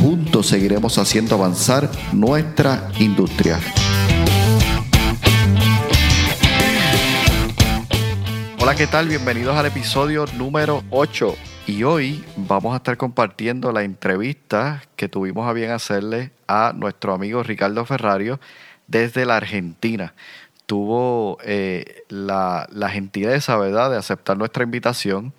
Juntos seguiremos haciendo avanzar nuestra industria. Hola, ¿qué tal? Bienvenidos al episodio número 8. Y hoy vamos a estar compartiendo la entrevista que tuvimos a bien hacerle a nuestro amigo Ricardo Ferrario desde la Argentina. Tuvo eh, la, la gentileza, ¿verdad?, de aceptar nuestra invitación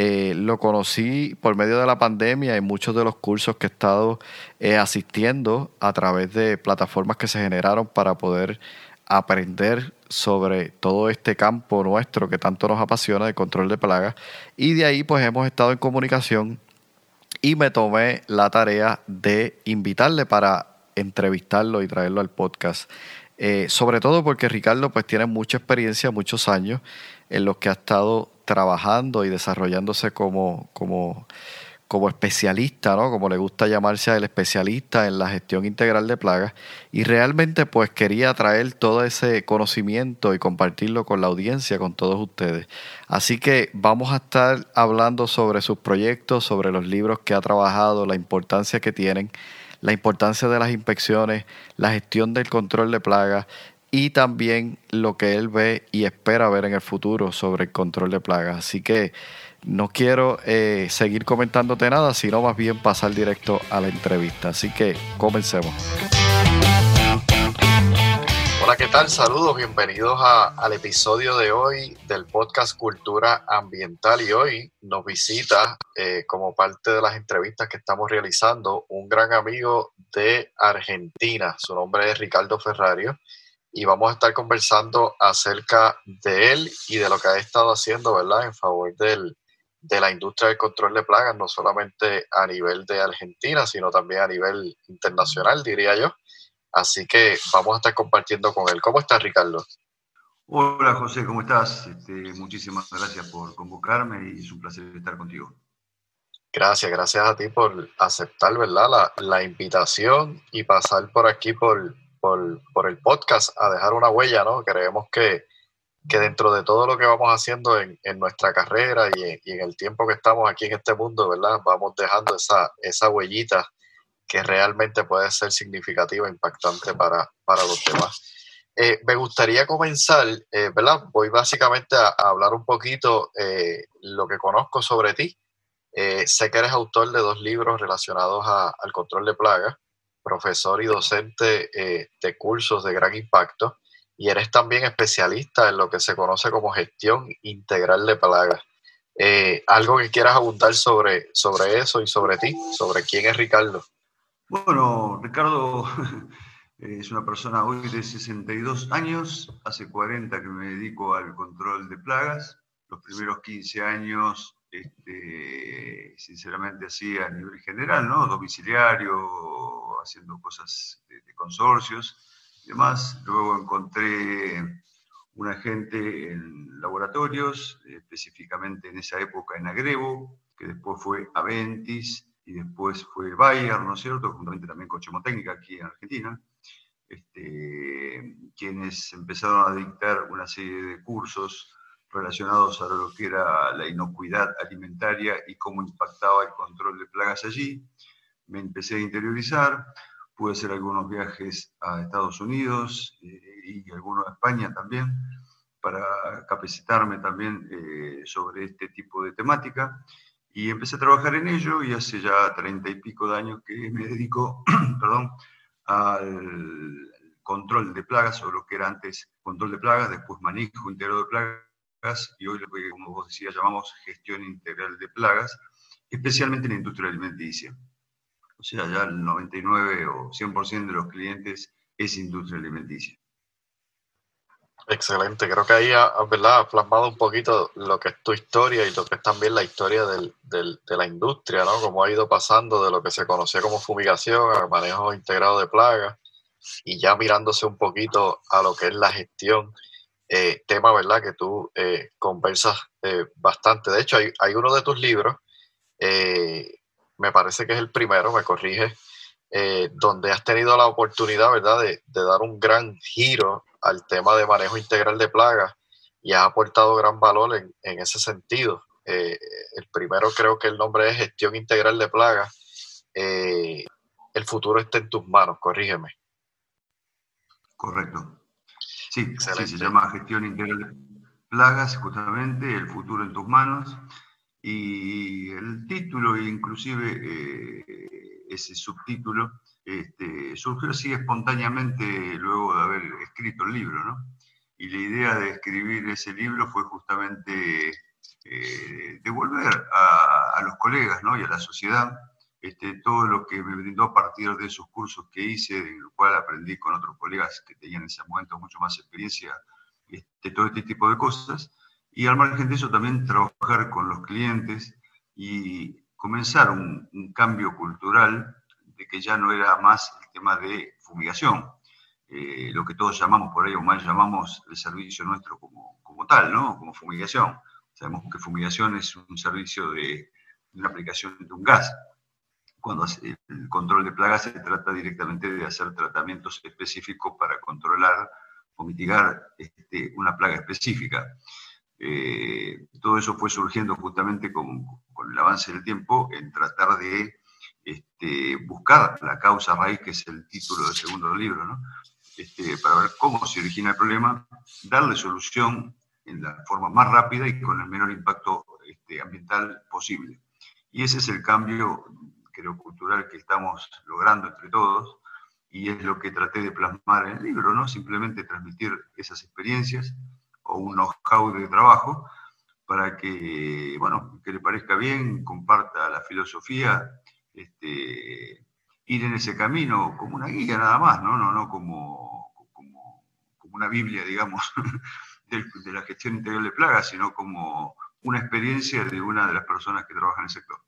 eh, lo conocí por medio de la pandemia en muchos de los cursos que he estado eh, asistiendo a través de plataformas que se generaron para poder aprender sobre todo este campo nuestro que tanto nos apasiona de control de plagas. Y de ahí pues hemos estado en comunicación y me tomé la tarea de invitarle para entrevistarlo y traerlo al podcast. Eh, sobre todo porque Ricardo pues tiene mucha experiencia, muchos años en los que ha estado trabajando y desarrollándose como, como, como especialista, ¿no? Como le gusta llamarse el especialista en la gestión integral de plagas. Y realmente pues quería traer todo ese conocimiento y compartirlo con la audiencia, con todos ustedes. Así que vamos a estar hablando sobre sus proyectos, sobre los libros que ha trabajado, la importancia que tienen, la importancia de las inspecciones, la gestión del control de plagas, y también lo que él ve y espera ver en el futuro sobre el control de plagas. Así que no quiero eh, seguir comentándote nada, sino más bien pasar directo a la entrevista. Así que comencemos. Hola, ¿qué tal? Saludos, bienvenidos al episodio de hoy del podcast Cultura Ambiental y hoy nos visita eh, como parte de las entrevistas que estamos realizando un gran amigo de Argentina. Su nombre es Ricardo Ferrario y vamos a estar conversando acerca de él y de lo que ha estado haciendo, ¿verdad?, en favor del, de la industria del control de plagas, no solamente a nivel de Argentina, sino también a nivel internacional, diría yo. Así que vamos a estar compartiendo con él. ¿Cómo estás, Ricardo? Hola, José, ¿cómo estás? Este, muchísimas gracias por convocarme y es un placer estar contigo. Gracias, gracias a ti por aceptar, ¿verdad?, la, la invitación y pasar por aquí por, por, el podcast a dejar una huella, ¿no? Creemos que, dentro de todo lo que vamos haciendo en, nuestra carrera y en, el tiempo que estamos aquí en este mundo, ¿verdad? Vamos dejando esa, esa huellita que realmente puede ser significativa, impactante para, para los demás. Eh, me gustaría comenzar, eh, ¿verdad? Voy básicamente a, hablar un poquito eh, lo que conozco sobre ti. sé que eres autor de dos libros relacionados al control de plagas profesor y docente eh, de cursos de gran impacto y eres también especialista en lo que se conoce como gestión integral de plagas. Eh, ¿Algo que quieras abundar sobre, sobre eso y sobre ti? ¿Sobre quién es Ricardo? Bueno, Ricardo es una persona hoy de 62 años, hace 40 que me dedico al control de plagas. Los primeros 15 años, este, sinceramente, así a nivel general, ¿no? Domiciliario, haciendo cosas de, consorcios y demás. Luego encontré un agente en laboratorios, específicamente en esa época en Agrebo, que después fue Aventis y después fue Bayer, ¿no es cierto?, juntamente también con Chemotécnica aquí en Argentina, este, quienes empezaron a dictar una serie de cursos relacionados a lo que era la inocuidad alimentaria y cómo impactaba el control de plagas allí. Me empecé a interiorizar, pude hacer algunos viajes a Estados Unidos eh, y algunos a España también para capacitarme también eh, sobre este tipo de temática. Y empecé a trabajar en ello y hace ya treinta y pico de años que me dedico perdón, al control de plagas o lo que era antes control de plagas, después manejo integral de plagas y hoy como vos decías, llamamos gestión integral de plagas, especialmente en la industria alimenticia o sea, ya el 99 o 100% de los clientes es industria alimenticia. Excelente, creo que ahí ha, plasmado un poquito lo que es tu historia y lo que es también la historia del, de la industria, ¿no? Cómo ha ido pasando de lo que se conocía como fumigación a manejo integrado de plagas y ya mirándose un poquito a lo que es la gestión, eh, tema, ¿verdad? Que tú eh, conversas eh, bastante. De hecho, hay, hay, uno de tus libros, me parece que es el primero, me corrige, donde has tenido la oportunidad, ¿verdad?, de, de dar un gran giro al tema de manejo integral de plagas y ha aportado gran valor en, en ese sentido. Eh, el primero creo que el nombre es gestión integral de plagas. Eh, el futuro está en tus manos, corrígeme. Correcto. Sí, se llama gestión integral de plagas, justamente, el futuro en tus manos. Y el título, inclusive eh, ese subtítulo, este, surgió así espontáneamente luego de haber escrito el libro, ¿no? Y la idea de escribir ese libro fue justamente eh, devolver a, los colegas ¿no? y a la sociedad este, todo lo que me brindó a partir de esos cursos que hice, en el cual aprendí con otros colegas que tenían en ese momento mucho más experiencia, este, todo este tipo de cosas. Y al margen de eso también trabajar con los clientes y comenzar un, un cambio cultural de que ya no era más el tema de fumigación, eh, lo que todos llamamos por ahí, o más llamamos el servicio nuestro como, como tal, ¿no? Como fumigación. Sabemos que fumigación es un servicio de, una aplicación de un gas. Cuando el control de plagas se trata directamente de hacer tratamientos específicos para controlar o mitigar este, una plaga específica. Eh, todo eso fue surgiendo justamente con, con, el avance del tiempo en tratar de este, buscar la causa raíz, que es el título del segundo libro, ¿no? Este, para ver cómo se origina el problema, darle solución en la forma más rápida y con el menor impacto este, ambiental posible. Y ese es el cambio, cultural que estamos logrando entre todos y es lo que traté de plasmar en el libro, ¿no? Simplemente transmitir esas experiencias o un know-how de trabajo para que, bueno, que le parezca bien, comparta la filosofía este, ir en ese camino como una guía nada más, no, no, no como, como, una Biblia, digamos, de, la gestión integral de plagas, sino como una experiencia de una de las personas que trabajan en el sector.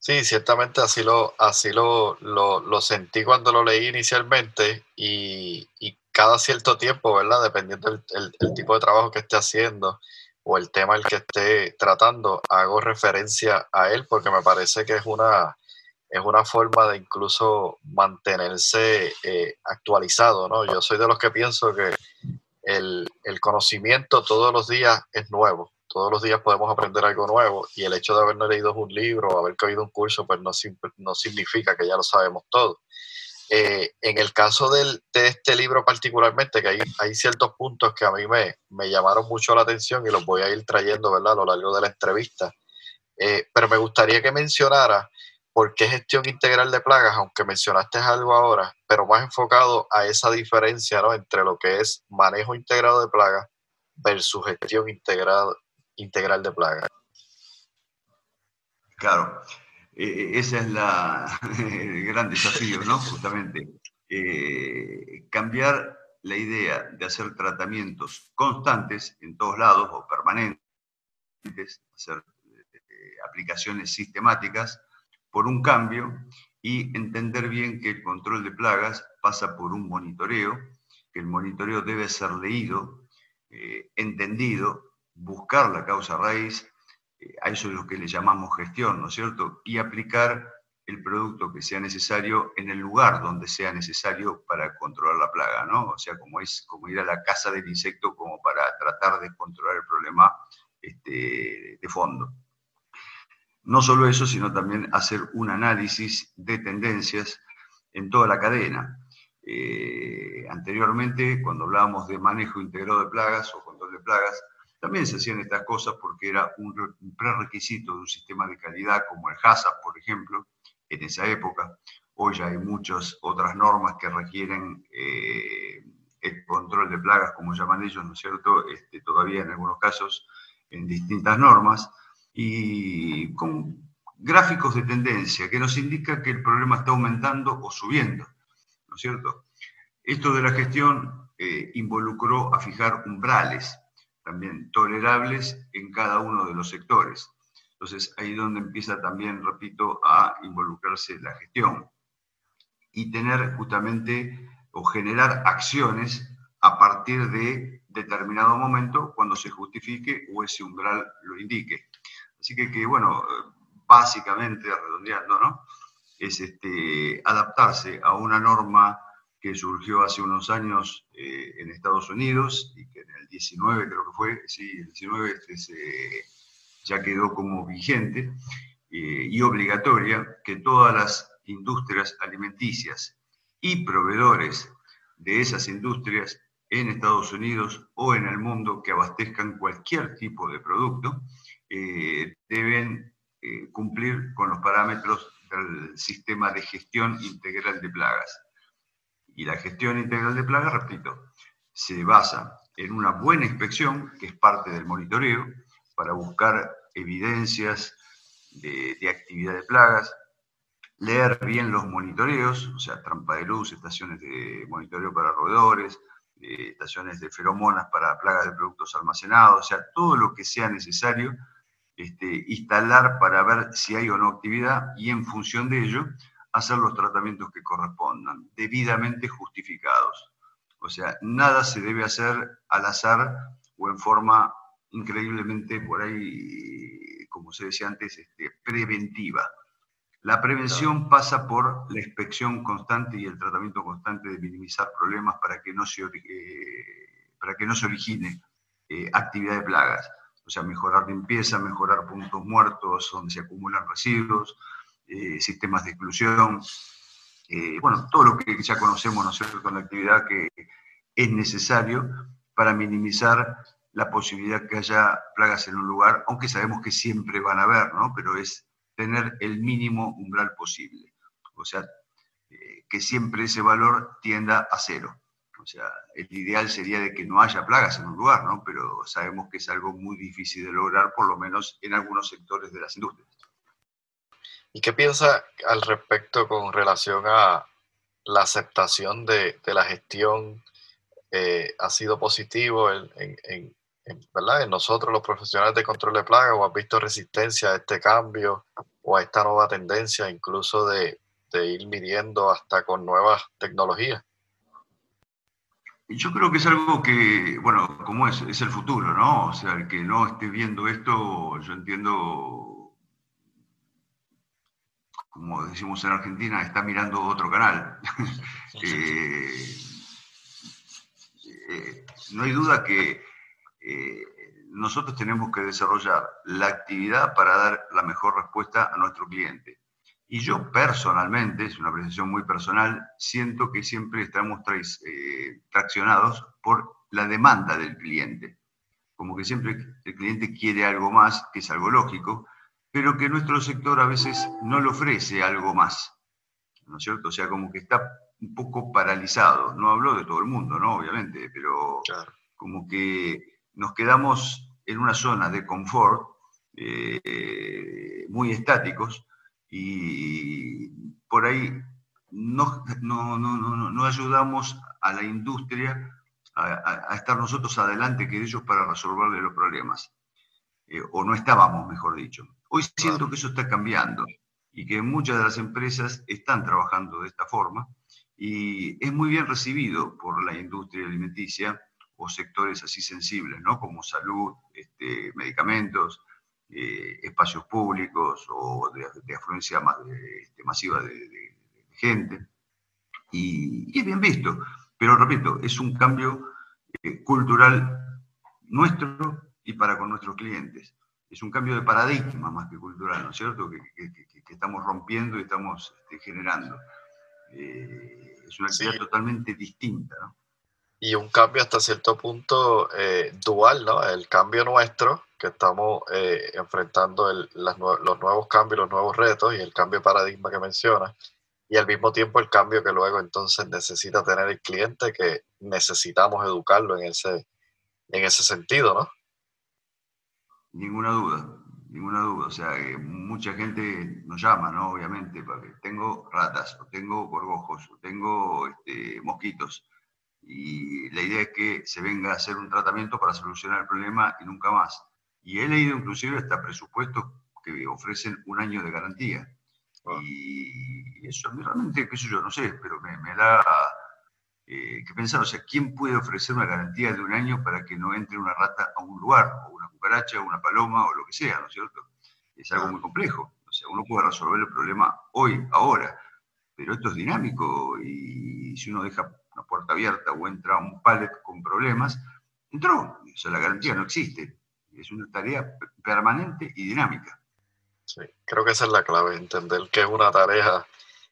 Sí, ciertamente así lo, así lo, lo, sentí cuando lo leí inicialmente y, y, cada cierto tiempo, ¿verdad? Dependiendo del el tipo de trabajo que esté haciendo, o el tema el que esté tratando, hago referencia a él porque me parece que es una, es una forma de incluso mantenerse eh, actualizado, ¿no? Yo soy de los que pienso que el, el, conocimiento todos los días es nuevo, todos los días podemos aprender algo nuevo y el hecho de haber leído un libro o haber cogido un curso, pues no, no significa que ya lo sabemos todo. Eh, en el caso del, de este libro particularmente, que hay, hay ciertos puntos que a mí me, me, llamaron mucho la atención y los voy a ir trayendo ¿verdad? a lo largo de la entrevista, eh, pero me gustaría que mencionara por qué gestión integral de plagas, aunque mencionaste algo ahora, pero más enfocado a esa diferencia entre lo que es manejo integrado de plagas versus gestión integral, integral de plagas. Claro, eh, ese es la, el gran desafío, ¿no? Justamente, eh, cambiar la idea de hacer tratamientos constantes en todos lados o permanentes, hacer eh, aplicaciones sistemáticas por un cambio y entender bien que el control de plagas pasa por un monitoreo, que el monitoreo debe ser leído, entendido, buscar la causa raíz a eso es lo que le llamamos gestión, ¿no es cierto? Y aplicar el producto que sea necesario en el lugar donde sea necesario para controlar la plaga, ¿no? O sea, como es como ir a la casa del insecto como para tratar de controlar el problema este, de fondo. No solo eso, sino también hacer un análisis de tendencias en toda la cadena. Eh, anteriormente, cuando hablábamos de manejo integrado de plagas o control de plagas, también se hacían estas cosas porque era un prerequisito de un sistema de calidad como el HACCP, por ejemplo, en esa época. Hoy ya hay muchas otras normas que requieren eh, el control de plagas, como llaman ellos, ¿no es cierto? Este, todavía en algunos casos en distintas normas, y con gráficos de tendencia que nos indica que el problema está aumentando o subiendo, ¿no es cierto? Esto de la gestión eh, involucró a fijar umbrales también tolerables en cada uno de los sectores. Entonces, ahí es donde empieza también, repito, a involucrarse la gestión y tener justamente o generar acciones a partir de determinado momento cuando se justifique o ese umbral lo indique. Así que, que bueno, básicamente, redondeando, ¿no? Es este, adaptarse a una norma que surgió hace unos años eh, en Estados Unidos y que en el 19 creo que fue, sí, el 19 este, ya quedó como vigente eh, y obligatoria que todas las industrias alimenticias y proveedores de esas industrias en Estados Unidos o en el mundo que abastezcan cualquier tipo de producto eh, deben cumplir con los parámetros del sistema de gestión integral de plagas y la gestión integral de plagas, repito, se basa en una buena inspección, que es parte del monitoreo, para buscar evidencias de, actividad de plagas, leer bien los monitoreos, o sea, trampa de luz, estaciones de monitoreo para roedores, estaciones de feromonas para plagas de productos almacenados, o sea, todo lo que sea necesario este, instalar para ver si hay o no actividad y en función de ello hacer los tratamientos que correspondan, debidamente justificados. O sea, nada se debe hacer al azar o en forma increíblemente por ahí, como se decía antes, este, preventiva. La prevención pasa por la inspección constante y el tratamiento constante de minimizar problemas para que no se, eh, para que no se origine eh, actividad de plagas. O sea, mejorar limpieza, mejorar puntos muertos donde se acumulan residuos, eh, sistemas de exclusión, eh, bueno, todo lo que ya conocemos, ¿no es la actividad que es necesario para minimizar la posibilidad que haya plagas en un lugar, aunque sabemos que siempre van a haber, ¿no? Pero es tener el mínimo umbral posible. O sea, eh, que siempre ese valor tienda a cero. O sea, el ideal sería de que no haya plagas en un lugar, ¿no? Pero sabemos que es algo muy difícil de lograr, por lo menos en algunos sectores de las industrias. ¿Y qué piensa al respecto con relación a la aceptación de, la gestión? Eh, ¿Ha sido positivo en, ¿verdad? en nosotros los profesionales de control de plagas o has visto resistencia a este cambio o a esta nueva tendencia incluso de, ir midiendo hasta con nuevas tecnologías? Yo creo que es algo que, bueno, como es, es el futuro, ¿no? O sea, el que no esté viendo esto, yo entiendo como decimos en Argentina, está mirando otro canal. Eh, eh, no hay duda que eh, nosotros tenemos que desarrollar la actividad para dar la mejor respuesta a nuestro cliente. Y yo personalmente, es una apreciación muy personal, siento que siempre estamos traccionados por la demanda del cliente. Como que siempre el cliente quiere algo más, que es algo lógico, pero que nuestro sector a veces no le ofrece algo más, ¿no es cierto? O sea, como que está un poco paralizado. No hablo de todo el mundo, ¿no? Obviamente, pero como que nos quedamos en una zona de confort eh, muy estáticos y por ahí no, no, ayudamos a la industria a, a, estar nosotros adelante que ellos para resolverle los problemas. Eh, o no estábamos, mejor dicho. Hoy siento que eso está cambiando y que muchas de las empresas están trabajando de esta forma y es muy bien recibido por la industria alimenticia o sectores así sensibles, ¿no? como salud, este, medicamentos, eh, espacios públicos o de, afluencia más este, masiva de, gente. Y, es bien visto, pero repito, es un cambio eh, cultural nuestro y para con nuestros clientes. Es un cambio de paradigma más que cultural, ¿no es cierto? Que, estamos rompiendo y estamos este, generando. Eh, es una actividad totalmente distinta, ¿no? Y un cambio hasta cierto punto eh, dual, ¿no? El cambio nuestro, que estamos eh, enfrentando los nuevos cambios, los nuevos retos y el cambio de paradigma que menciona y al mismo tiempo el cambio que luego entonces necesita tener el cliente, que necesitamos educarlo en ese, en ese sentido, ¿no? Ninguna duda, ninguna duda. O sea, mucha gente nos llama, ¿no? Obviamente, porque tengo ratas, o tengo gorgojos, o tengo este, mosquitos. y la idea es que se venga a hacer un tratamiento para solucionar el problema y nunca más. Y he leído inclusive hasta presupuestos que ofrecen un año de garantía. Ah. Y eso realmente, qué sé yo, no sé, pero me, me da eh, que pensar, o sea, ¿quién puede ofrecer una garantía de un año para que no entre una rata a un lugar, o una cucaracha, o una paloma, o lo que sea, ¿no es cierto? Es algo muy complejo. O sea, uno puede resolver el problema hoy, ahora, pero esto es dinámico y si uno deja una puerta abierta o entra un pallet con problemas, entró. O sea, la garantía no existe. Es una tarea permanente y dinámica. Sí, creo que esa es la clave, entender que es una tarea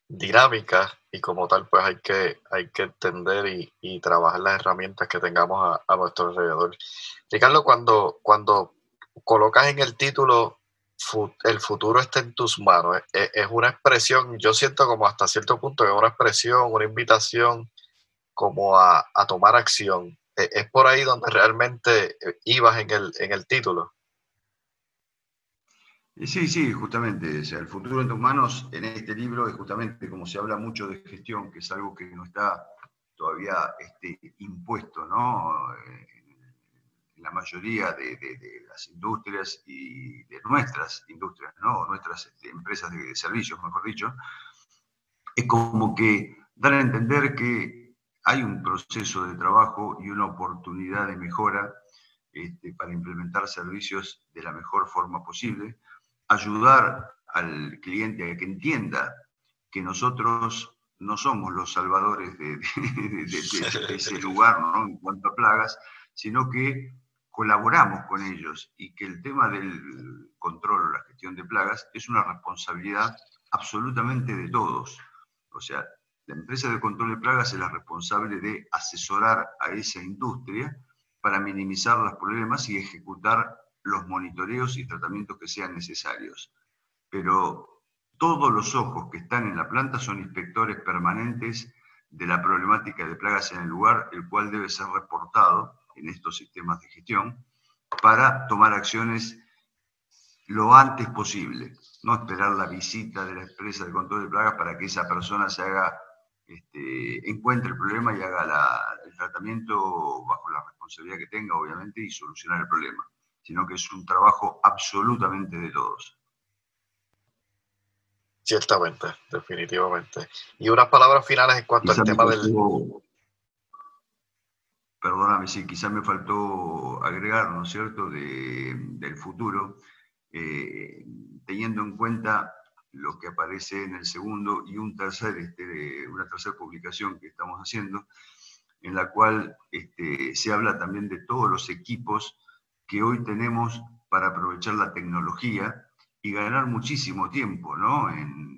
dinámica y como tal pues hay que, hay que entender y, trabajar las herramientas que tengamos a, nuestro alrededor. Ricardo, cuando, cuando colocas en el título el futuro está en tus manos, es, una expresión, yo siento como hasta cierto punto que es una expresión, una invitación como a, tomar acción. E, es, por ahí donde realmente eh, ibas en el, en el título. Sí, sí, justamente. O sea, el futuro en tus manos en este libro es justamente como se habla mucho de gestión, que es algo que no está todavía este, impuesto ¿no? en la mayoría de, las industrias y de nuestras industrias, ¿no? nuestras este, empresas de, servicios, mejor dicho. Es como que dar a entender que hay un proceso de trabajo y una oportunidad de mejora este, para implementar servicios de la mejor forma posible ayudar al cliente a que entienda que nosotros no somos los salvadores de, ese lugar ¿no? en cuanto a plagas, sino que colaboramos con ellos y que el tema del control o la gestión de plagas es una responsabilidad absolutamente de todos. O sea, la empresa de control de plagas es la responsable de asesorar a esa industria para minimizar los problemas y ejecutar los monitoreos y tratamientos que sean necesarios. Pero todos los ojos que están en la planta son inspectores permanentes de la problemática de plagas en el lugar, el cual debe ser reportado en estos sistemas de gestión para tomar acciones lo antes posible, no esperar la visita de la empresa de control de plagas para que esa persona se haga, este, encuentre el problema y haga el tratamiento bajo la responsabilidad que tenga, obviamente, y solucionar el problema sino que es un trabajo absolutamente de todos. Ciertamente, definitivamente. Y unas palabras finales en cuanto al tema del... Perdóname, sí, quizás me faltó agregar, ¿no es cierto?, del futuro, eh, teniendo en cuenta lo que aparece en el segundo y un tercer, este, una tercera publicación que estamos haciendo, en la cual este, se habla también de todos los equipos que hoy tenemos para aprovechar la tecnología y ganar muchísimo tiempo, ¿no? En,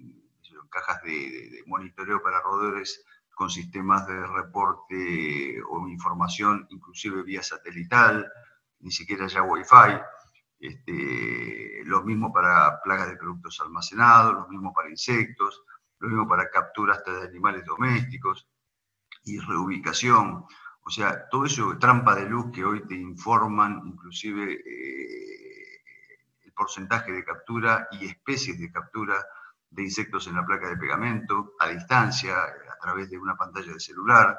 cajas de, monitoreo para roedores con sistemas de reporte o información, inclusive vía satelital, ni siquiera ya Wi-Fi. Este, lo mismo para plagas de productos almacenados, lo mismo para insectos, lo mismo para captura hasta de animales domésticos y reubicación. O sea, todo eso trampa de luz que hoy te informan, inclusive eh, el porcentaje de captura y especies de captura de insectos en la placa de pegamento, a distancia, a través de una pantalla de celular.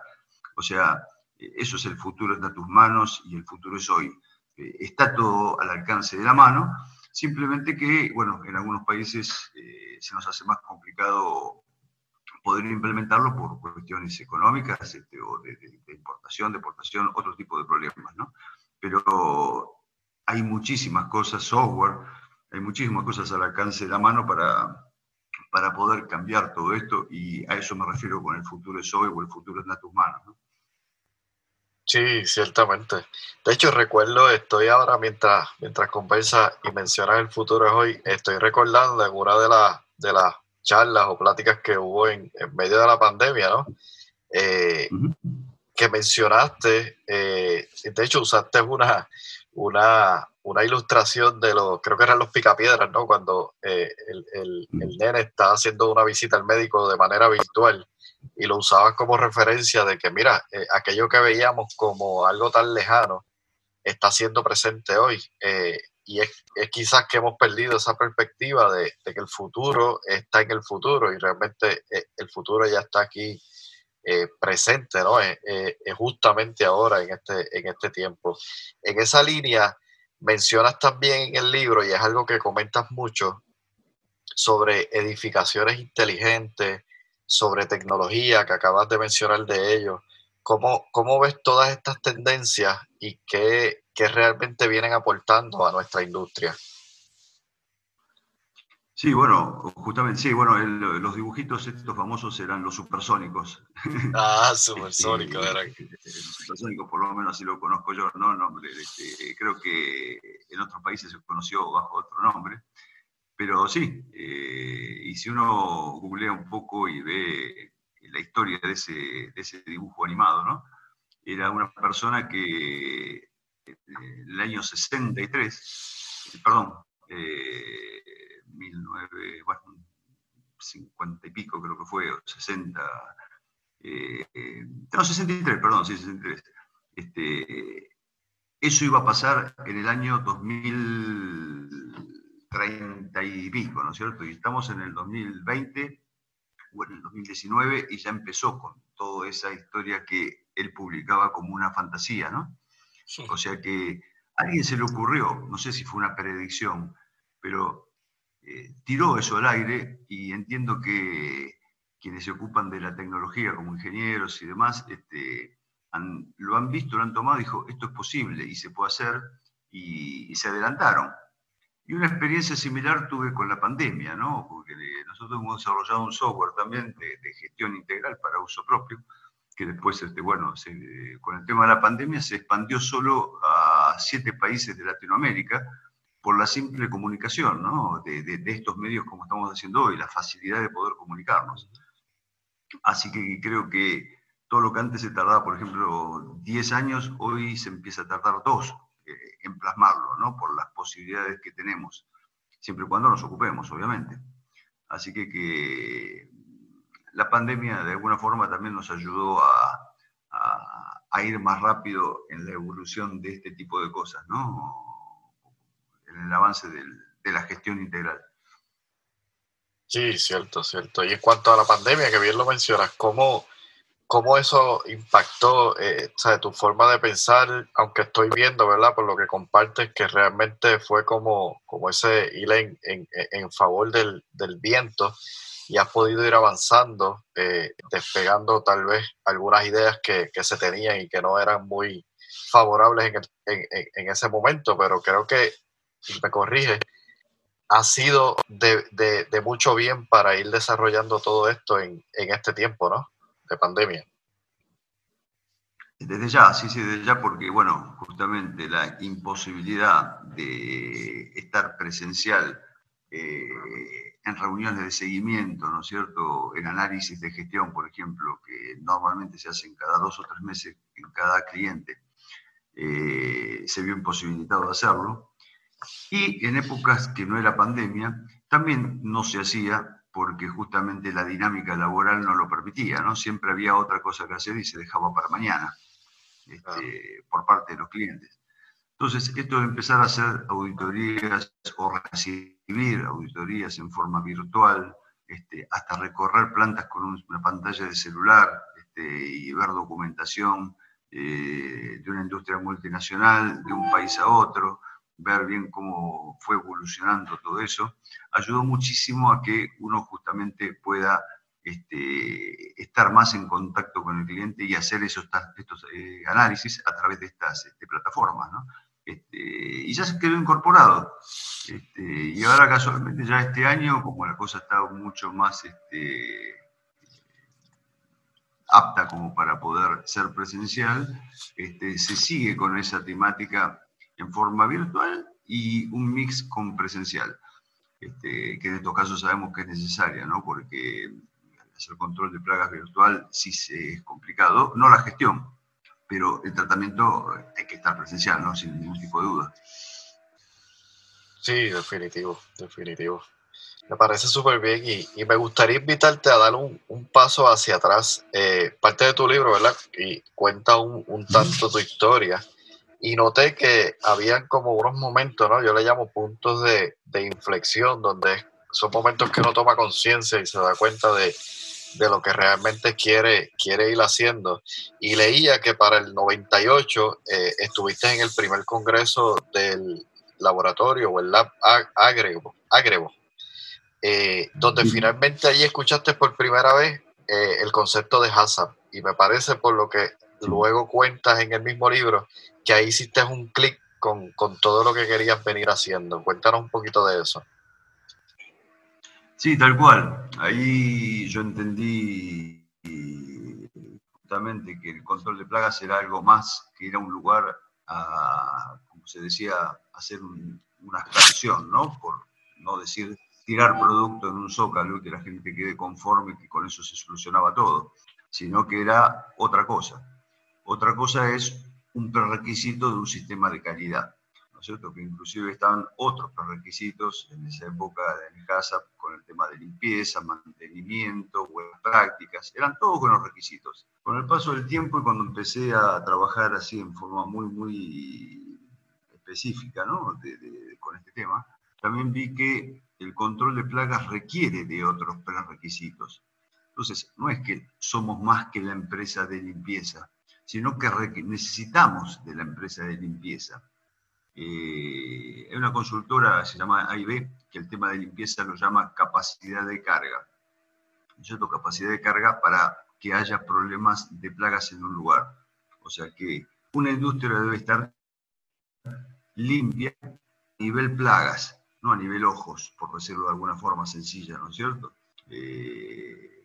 O sea, eso es el futuro, está a tus manos y el futuro es hoy. Eh, está todo al alcance de la mano, simplemente que, bueno, en algunos países eh, se nos hace más complicado poder implementarlo por cuestiones económicas este, o de, importación, deportación, otro tipo de problemas, ¿no? Pero hay muchísimas cosas, software, hay muchísimas cosas al alcance de la mano para, para poder cambiar todo esto y a eso me refiero con el futuro es hoy o el futuro está en tus manos, ¿no? Sí, ciertamente. De hecho, recuerdo, estoy ahora mientras, mientras conversa y mencionas el futuro es hoy, estoy recordando en una de, las de las charlas o pláticas que hubo en, medio de la pandemia, ¿no? Eh, que mencionaste, eh, de hecho usaste una, una, una, ilustración de los, creo que eran los picapiedras, ¿no? Cuando eh, el, el, el, nene está haciendo una visita al médico de manera virtual y lo usabas como referencia de que, mira, aquello que veíamos como algo tan lejano está siendo presente hoy y es, quizás que hemos perdido esa perspectiva de, que el futuro está en el futuro y realmente eh, el futuro ya está aquí eh, presente, ¿no? Es, justamente ahora, en este, en este tiempo. En esa línea, mencionas también en el libro, y es algo que comentas mucho, sobre edificaciones inteligentes, sobre tecnología, que acabas de mencionar de ello. ¿Cómo, cómo ves todas estas tendencias y qué, qué realmente vienen aportando a nuestra industria? Sí, bueno, justamente, sí, bueno, los dibujitos estos famosos eran los supersónicos. Ah, supersónicos, eran. Este, los supersónicos, por lo menos así lo conozco yo, ¿no? Nombre, este, creo que en otros países se conoció bajo otro nombre, pero sí, eh, y si uno googlea un poco y ve la historia de ese, de ese dibujo animado, ¿no? Era una persona que en eh, el año 63, perdón, eh, 1950 y pico creo que fue, o 60, eh, no, 63, perdón, sí, 63. Este, eso iba a pasar en el año 2030 y pico, ¿no es cierto? Y estamos en el 2020 o en el 2019 y ya empezó con toda esa historia que él publicaba como una fantasía, ¿no? O sea que a alguien se le ocurrió, no sé si fue una predicción, pero eh, tiró eso al aire y entiendo que quienes se ocupan de la tecnología como ingenieros y demás, este, lo han visto, lo han tomado dijo, esto es posible y se puede hacer y, se adelantaron. Y una experiencia similar tuve con la pandemia, ¿no? Porque nosotros hemos desarrollado un software también de, gestión integral para uso propio, que después, este, bueno, con el tema de la pandemia se expandió solo a siete países de Latinoamérica, por la simple comunicación ¿no? de, de, estos medios como estamos haciendo hoy, la facilidad de poder comunicarnos. Así que creo que todo lo que antes se tardaba, por ejemplo, 10 años, hoy se empieza a tardar dos eh, en plasmarlo, ¿no? por las posibilidades que tenemos, siempre y cuando nos ocupemos, obviamente. Así que, que la pandemia de alguna forma también nos ayudó a ir más rápido en la evolución de este tipo de cosas, ¿no? en el avance de la gestión integral. Sí, cierto, cierto. Y en cuanto a la pandemia, que bien lo mencionas, ¿cómo, cómo eso impactó eh, tu forma de pensar? Aunque estoy viendo, ¿verdad? Por lo que compartes, que realmente fue como, como ese hilo en, en, favor del, del, viento y has podido ir avanzando, eh, despegando tal vez algunas ideas que, que, se tenían y que no eran muy favorables en, en ese momento, pero creo que y me corrige, ha sido de, de, mucho bien para ir desarrollando todo esto en, en, este tiempo, ¿no? De pandemia. Desde ya, sí, sí, desde ya, porque, bueno, justamente la imposibilidad de estar presencial eh, en reuniones de seguimiento, ¿no es cierto?, en análisis de gestión, por ejemplo, que normalmente se hacen cada dos o tres meses en cada cliente, eh, se vio imposibilitado de hacerlo. Y en épocas que no era pandemia, también no se hacía porque justamente la dinámica laboral no lo permitía, ¿no? Siempre había otra cosa que hacer y se dejaba para mañana este, por parte de los clientes. Entonces, esto de empezar a hacer auditorías o recibir auditorías en forma virtual, este, hasta recorrer plantas con una pantalla de celular este, y ver documentación eh, de una industria multinacional, de un país a otro, ver bien cómo fue evolucionando todo eso, ayudó muchísimo a que uno justamente pueda este, estar más en contacto con el cliente y hacer esos, estos eh, análisis a través de estas este, plataformas. Este, y ya se quedó incorporado. Y ahora casualmente ya este año, como la cosa está mucho más apta como para poder ser presencial, se sigue con esa temática en forma virtual y un mix con presencial, este, que en estos casos sabemos que es necesaria, ¿no? porque hacer control de plagas virtual sí es complicado, no la gestión, pero el tratamiento hay que estar presencial, ¿no? sin ningún tipo de duda. Sí, definitivo, definitivo. Me parece súper bien y, me gustaría invitarte a dar un, paso hacia atrás. Eh, parte de tu libro, ¿verdad? Y cuenta un, un tanto tu historia y noté que habían como unos momentos, ¿no? Yo le llamo puntos de, de inflexión, donde son momentos que uno toma conciencia y se da cuenta de, de lo que realmente quiere, quiere ir haciendo. Y leía que para el 98 eh, estuviste en el primer congreso del laboratorio o el lab Agrego, Agrego eh, donde finalmente allí escuchaste por primera vez eh, el concepto de HACCP. Y me parece, por lo que luego cuentas en el mismo libro, que ahí hiciste un clic con, con todo lo que querías venir haciendo. Cuéntanos un poquito de eso. Sí, tal cual. Ahí yo entendí justamente que el control de plagas era algo más que ir a un lugar a, como se decía, hacer una extracción, ¿no? Por no decir tirar producto en un zócalo y que la gente quede conforme que con eso se solucionaba todo, sino que era otra cosa. Otra cosa es un prerequisito de un sistema de calidad cierto? Que inclusive estaban otros requisitos en esa época de casa con el tema de limpieza, mantenimiento, buenas prácticas, eran todos buenos requisitos. Con el paso del tiempo y cuando empecé a trabajar así en forma muy, muy específica, ¿no? con este tema, también vi que el control de plagas requiere de otros prerequisitos. Entonces, no es que somos más que la empresa de limpieza, sino que necesitamos de la empresa de limpieza. Eh, hay una consultora, se llama AIB, que el tema de limpieza lo llama capacidad de carga. ¿cierto? Capacidad de carga para que haya problemas de plagas en un lugar. O sea que una industria debe estar limpia a nivel plagas, no a nivel ojos, por decirlo de alguna forma sencilla, ¿no es cierto? Eh,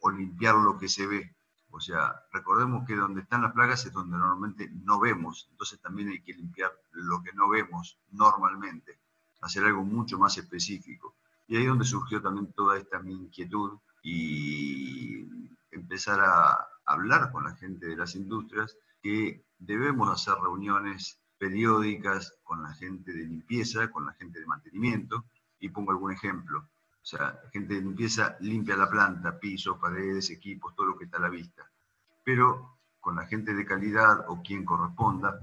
o limpiar lo que se ve. O sea, recordemos que donde están las plagas es donde normalmente no vemos, entonces también hay que limpiar lo que no vemos normalmente, hacer algo mucho más específico. Y ahí es donde surgió también toda esta mi inquietud y empezar a hablar con la gente de las industrias que debemos hacer reuniones periódicas con la gente de limpieza, con la gente de mantenimiento. Y pongo algún ejemplo. O sea, gente de limpieza limpia la planta, pisos, paredes, equipos, todo lo que está a la vista. Pero con la gente de calidad o quien corresponda,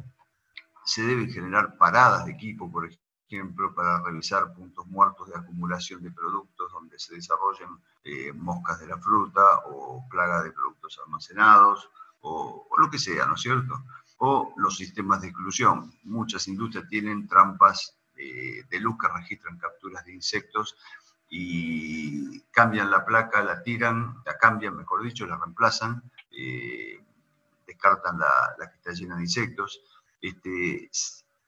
se deben generar paradas de equipo, por ejemplo, para revisar puntos muertos de acumulación de productos donde se desarrollen eh, moscas de la fruta o plagas de productos almacenados o, lo que sea, ¿no es cierto? O los sistemas de exclusión. Muchas industrias tienen trampas eh, de luz que registran capturas de insectos y cambian la placa, la tiran, la cambian, mejor dicho, la reemplazan, eh, descartan la, que está llena de insectos, este,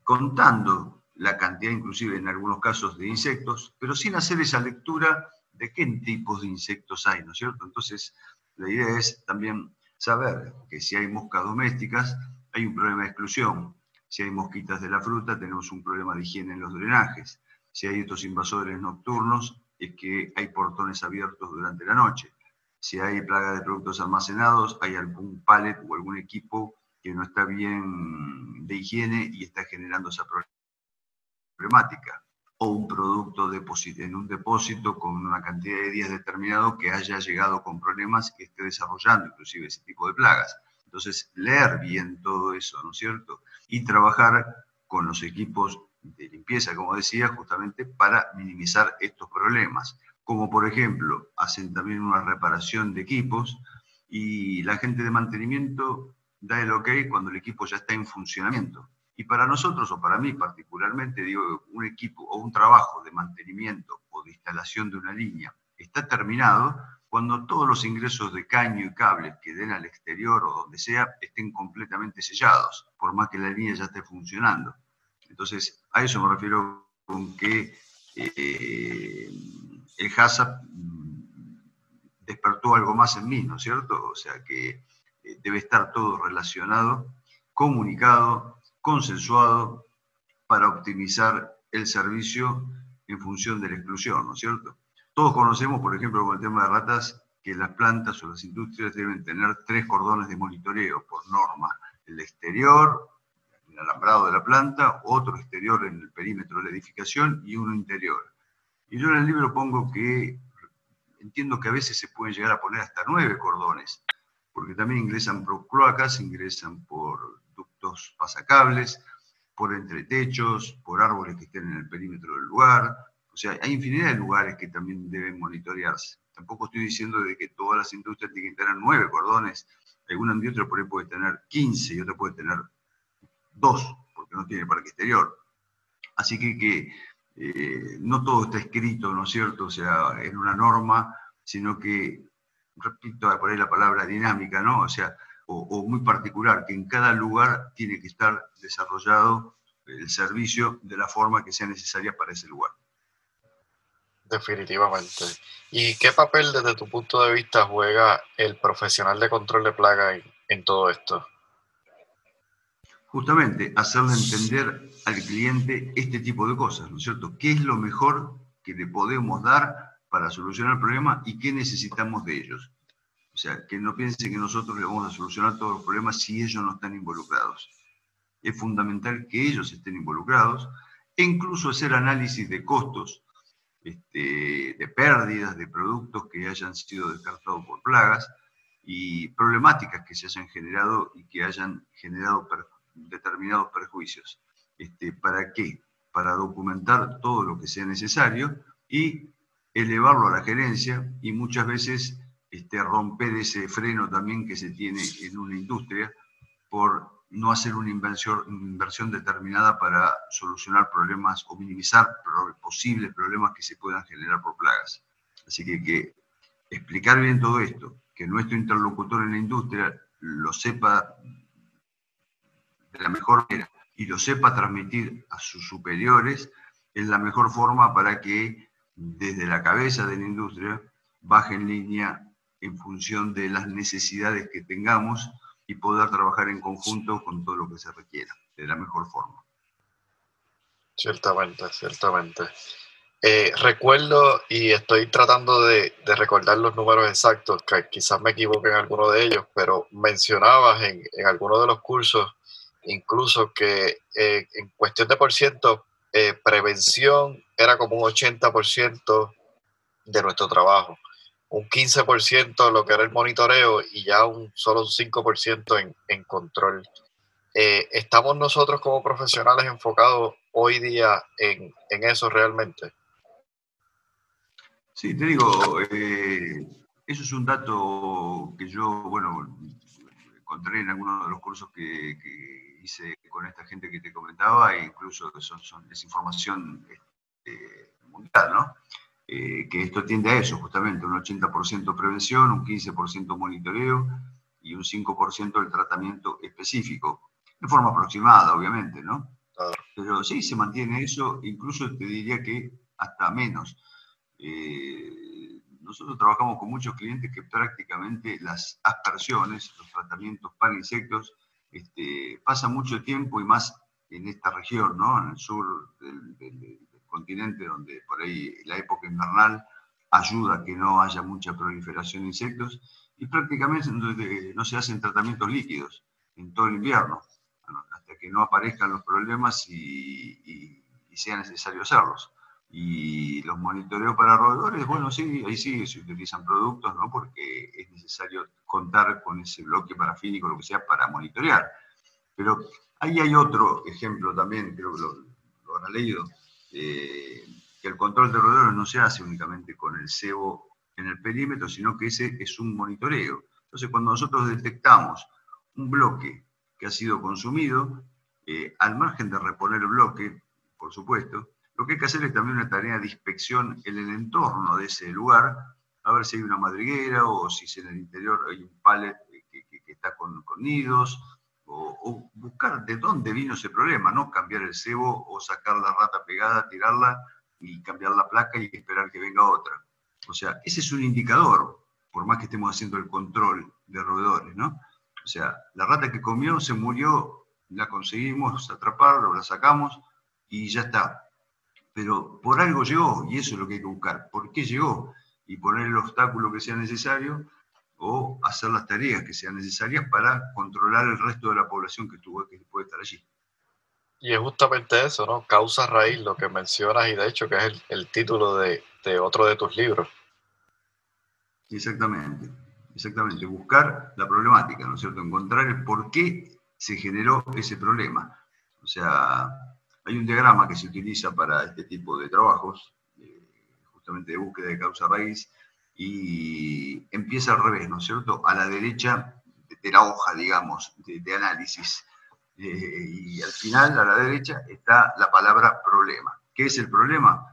contando la cantidad, inclusive en algunos casos, de insectos, pero sin hacer esa lectura de qué tipos de insectos hay, ¿no es cierto? Entonces, la idea es también saber que si hay moscas domésticas, hay un problema de exclusión. Si hay mosquitas de la fruta, tenemos un problema de higiene en los drenajes. Si hay estos invasores nocturnos, es que hay portones abiertos durante la noche. Si hay plaga de productos almacenados, hay algún pallet o algún equipo que no está bien de higiene y está generando esa problemática. O un producto en un depósito con una cantidad de días determinado que haya llegado con problemas que esté desarrollando inclusive ese tipo de plagas. Entonces, leer bien todo eso, ¿no es cierto? Y trabajar con los equipos de limpieza, como decía, justamente para minimizar estos problemas. Como por ejemplo, hacen también una reparación de equipos y la gente de mantenimiento da el ok cuando el equipo ya está en funcionamiento. Y para nosotros, o para mí particularmente, digo, un equipo o un trabajo de mantenimiento o de instalación de una línea está terminado cuando todos los ingresos de caño y cable que den al exterior o donde sea estén completamente sellados, por más que la línea ya esté funcionando. Entonces, a eso me refiero con que eh, el HACCP despertó algo más en mí, ¿no es cierto? O sea que eh, debe estar todo relacionado, comunicado, consensuado para optimizar el servicio en función de la exclusión, ¿no es cierto? Todos conocemos, por ejemplo, con el tema de ratas, que las plantas o las industrias deben tener tres cordones de monitoreo por norma, el exterior, alambrado de la planta, otro exterior en el perímetro de la edificación y uno interior. Y yo en el libro pongo que entiendo que a veces se pueden llegar a poner hasta nueve cordones, porque también ingresan por cloacas, ingresan por ductos pasacables, por entretechos, por árboles que estén en el perímetro del lugar. O sea, hay infinidad de lugares que también deben monitorearse. Tampoco estoy diciendo de que todas las industrias tienen que tener nueve cordones. Alguna industria por ahí puede tener 15 y otra puede tener dos, porque no tiene parque exterior. Así que, que eh, no todo está escrito, ¿no es cierto? O sea, en una norma, sino que, repito por ahí la palabra dinámica, ¿no? O sea, o, muy particular, que en cada lugar tiene que estar desarrollado el servicio de la forma que sea necesaria para ese lugar. Definitivamente. ¿Y qué papel desde tu punto de vista juega el profesional de control de plaga en, todo esto? Justamente, hacerle entender al cliente este tipo de cosas, ¿no es cierto? ¿Qué es lo mejor que le podemos dar para solucionar el problema y qué necesitamos de ellos? O sea, que no piense que nosotros le vamos a solucionar todos los problemas si ellos no están involucrados. Es fundamental que ellos estén involucrados e incluso hacer análisis de costos este, de pérdidas de productos que hayan sido descartados por plagas y problemáticas que se hayan generado y que hayan generado determinados perjuicios. Este, ¿Para qué? Para documentar todo lo que sea necesario y elevarlo a la gerencia y muchas veces este, romper ese freno también que se tiene en una industria por no hacer una inversión, inversión determinada para solucionar problemas o minimizar posibles problemas que se puedan generar por plagas. Así que, que explicar bien todo esto, que nuestro interlocutor en la industria lo sepa de la mejor manera y lo sepa transmitir a sus superiores, es la mejor forma para que desde la cabeza de la industria baje en línea en función de las necesidades que tengamos y poder trabajar en conjunto con todo lo que se requiera, de la mejor forma. Ciertamente, ciertamente. Eh, recuerdo y estoy tratando de, recordar los números exactos, que quizás me equivoque en alguno de ellos, pero mencionabas en, en alguno de los cursos incluso que eh, en cuestión de por ciento, eh, prevención era como un 80% de nuestro trabajo un 15% lo que era el monitoreo y ya un solo un 5% en, en control. Eh, ¿Estamos nosotros como profesionales enfocados hoy día en, en eso realmente? Sí, te digo, eso es un dato que yo, bueno, encontré en algunos de los cursos que, hice con esta gente que te comentaba, e incluso son, son, es información este, mundial, ¿no? Eh, que esto tiende a eso, justamente, un 80% prevención, un 15% monitoreo y un 5% el tratamiento específico, de forma aproximada, obviamente, ¿no? Pero sí, se mantiene eso, incluso te diría que hasta menos. Eh, nosotros trabajamos con muchos clientes que prácticamente las aspersiones, los tratamientos para insectos, este, pasan mucho tiempo y más en esta región, ¿no? En el sur del continente donde por ahí la época invernal ayuda a que no haya mucha proliferación de insectos y prácticamente no se hacen tratamientos líquidos en todo el invierno, hasta que no aparezcan los problemas y, sea necesario hacerlos. Y los monitoreos para roedores, bueno, sí, ahí sí se utilizan productos, ¿no? Porque es necesario contar con ese bloque parafínico, lo que sea, para monitorear. Pero ahí hay otro ejemplo también, creo que lo, lo habrán leído, eh, que el control de roedores no se hace únicamente con el cebo en el perímetro, sino que ese es un monitoreo. Entonces, cuando nosotros detectamos un bloque que ha sido consumido, eh, al margen de reponer el bloque, por supuesto, lo que hay que hacer es también una tarea de inspección en el entorno de ese lugar, a ver si hay una madriguera o si en el interior hay un palet que, está con, nidos, o, buscar de dónde vino ese problema, no cambiar el cebo o sacar la rata pegada, tirarla y cambiar la placa y esperar que venga otra. O sea, ese es un indicador, por más que estemos haciendo el control de roedores, ¿no? O sea, la rata que comió se murió, la conseguimos atrapar, la sacamos y ya está. Pero por algo llegó y eso es lo que hay que buscar. ¿Por qué llegó? Y poner el obstáculo que sea necesario o hacer las tareas que sean necesarias para controlar el resto de la población que, tuvo, que puede estar allí. Y es justamente eso, ¿no? Causa raíz, lo que mencionas y de hecho que es el, título de, de, otro de tus libros. Exactamente, exactamente. Buscar la problemática, ¿no es cierto? Encontrar el por qué se generó ese problema. O sea, hay un diagrama que se utiliza para este tipo de trabajos, eh, justamente de búsqueda de causa raíz, y empieza al revés, ¿no es cierto? A la derecha de la hoja, digamos, de, análisis. Eh, y al final, a la derecha, está la palabra problema. ¿Qué es el problema?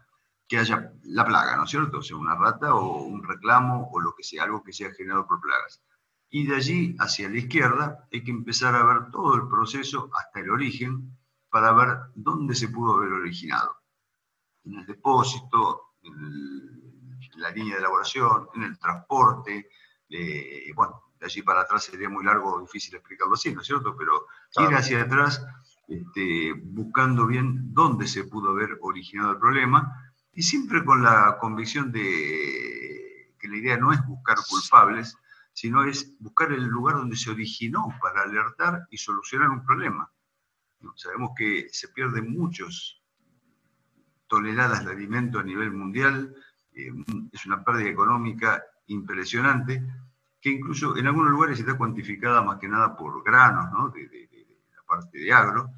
Que haya la plaga, ¿no es cierto? O sea, una rata o un reclamo o lo que sea, algo que sea generado por plagas. Y de allí hacia la izquierda hay que empezar a ver todo el proceso hasta el origen para ver dónde se pudo haber originado. En el depósito, en la línea de elaboración, en el transporte, eh, bueno, de allí para atrás sería muy largo difícil explicarlo así, ¿no es cierto? Pero ir hacia atrás este, buscando bien dónde se pudo haber originado el problema y siempre con la convicción de que la idea no es buscar culpables, sino es buscar el lugar donde se originó para alertar y solucionar un problema. Sabemos que se pierden muchos toneladas de alimento a nivel mundial, eh, es una pérdida económica impresionante, que incluso en algunos lugares está cuantificada más que nada por granos, ¿no? de, la parte de agro,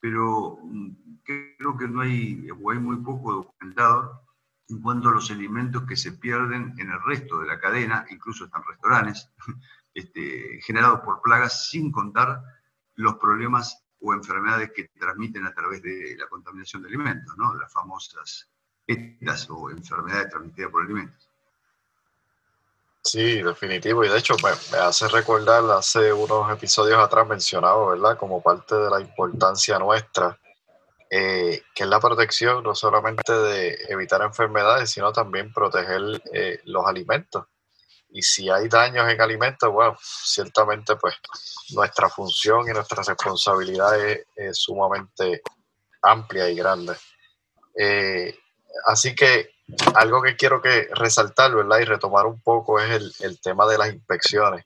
pero mm, creo que no hay, o hay muy poco documentado en cuanto a los alimentos que se pierden en el resto de la cadena, incluso están restaurantes, este, generados por plagas, sin contar los problemas o enfermedades que transmiten a través de la contaminación de alimentos, ¿no? las famosas ETAs o enfermedades transmitidas por alimentos. Sí, definitivo. Y de hecho me, hace recordar hace unos episodios atrás mencionado, ¿verdad? Como parte de la importancia nuestra, eh, que es la protección no solamente de evitar enfermedades, sino también proteger eh, los alimentos. Y si hay daños en alimentos, bueno, ciertamente pues nuestra función y nuestra responsabilidad es, sumamente amplia y grande. Eh, así que algo que quiero que resaltar, ¿verdad? Y retomar un poco es el, tema de las inspecciones.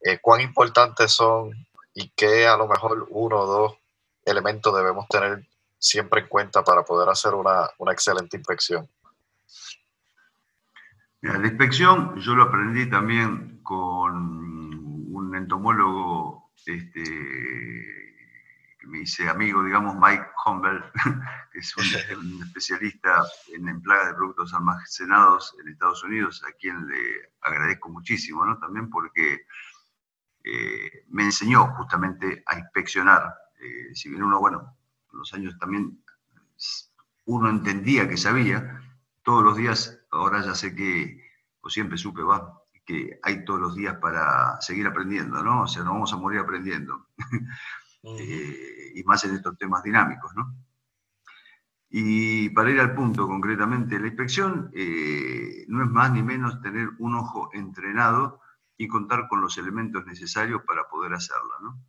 Eh, ¿Cuán importantes son y qué a lo mejor uno o dos elementos debemos tener siempre en cuenta para poder hacer una, excelente inspección? La inspección yo lo aprendí también con un entomólogo este, me hice amigo, digamos, Mike Humble, que es un, especialista en, plagas de productos almacenados en Estados Unidos, a quien le agradezco muchísimo, ¿no? También porque eh, me enseñó justamente a inspeccionar. Eh, si bien uno, bueno, los años también uno entendía que sabía, todos los días, ahora ya sé que, o siempre supe, va, que hay todos los días para seguir aprendiendo, ¿no? O sea, no vamos a morir aprendiendo. Eh, y más en estos temas dinámicos. ¿no? Y para ir al punto concretamente, la inspección eh, no es más ni menos tener un ojo entrenado y contar con los elementos necesarios para poder hacerla. ¿no?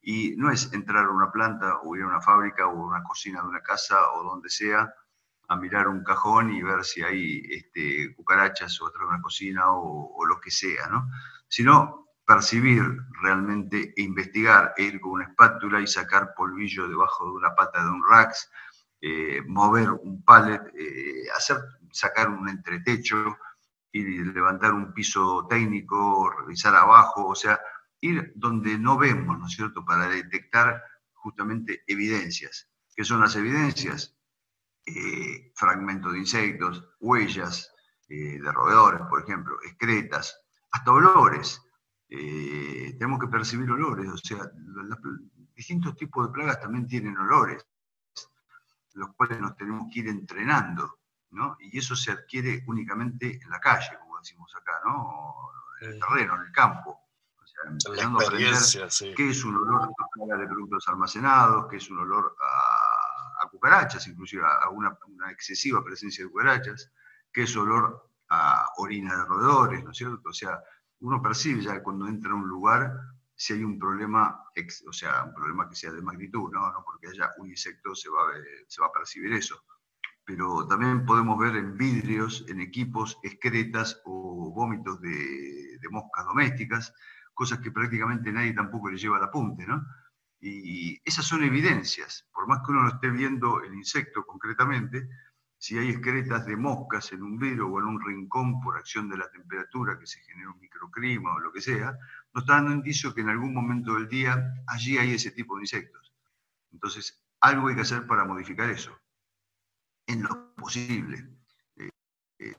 Y no es entrar a una planta o ir a una fábrica o a una cocina de una casa o donde sea a mirar un cajón y ver si hay este, cucarachas o otra una cocina o, lo que sea, ¿no? Sino percibir realmente e investigar, e ir con una espátula y sacar polvillo debajo de una pata de un rax, eh, mover un pallet, eh, hacer, sacar un entretecho, y levantar un piso técnico, revisar abajo, o sea, ir donde no vemos, ¿no es cierto?, para detectar justamente evidencias. ¿Qué son las evidencias? Eh, fragmentos de insectos, huellas de roedores, por ejemplo, excretas, hasta olores. Eh, tenemos que percibir olores, o sea, los, distintos tipos de plagas también tienen olores, los cuales nos tenemos que ir entrenando, ¿no? Y eso se adquiere únicamente en la calle, como decimos acá, ¿no? En el terreno, en el campo. O sea, empezando a aprender qué es un olor a plaga de productos almacenados, qué es un olor a, cucarachas, inclusive a una, excesiva presencia de cucarachas, qué es olor a orina de roedores, ¿no es cierto? O sea, uno percibe ya cuando entra a un lugar si hay un problema, o sea, un problema que sea de magnitud, no, no porque haya un insecto se va, a se va a percibir eso. Pero también podemos ver en vidrios, en equipos, excretas o vómitos de, de moscas domésticas, cosas que prácticamente nadie tampoco le lleva al apunte, ¿no? Y esas son evidencias, por más que uno no esté viendo el insecto concretamente, si hay excretas de moscas en un vidrio o en un rincón por acción de la temperatura que se genera un microclima o lo que sea, nos está dando indicio que en algún momento del día allí hay ese tipo de insectos. Entonces, algo hay que hacer para modificar eso, en lo posible. Eh, eh,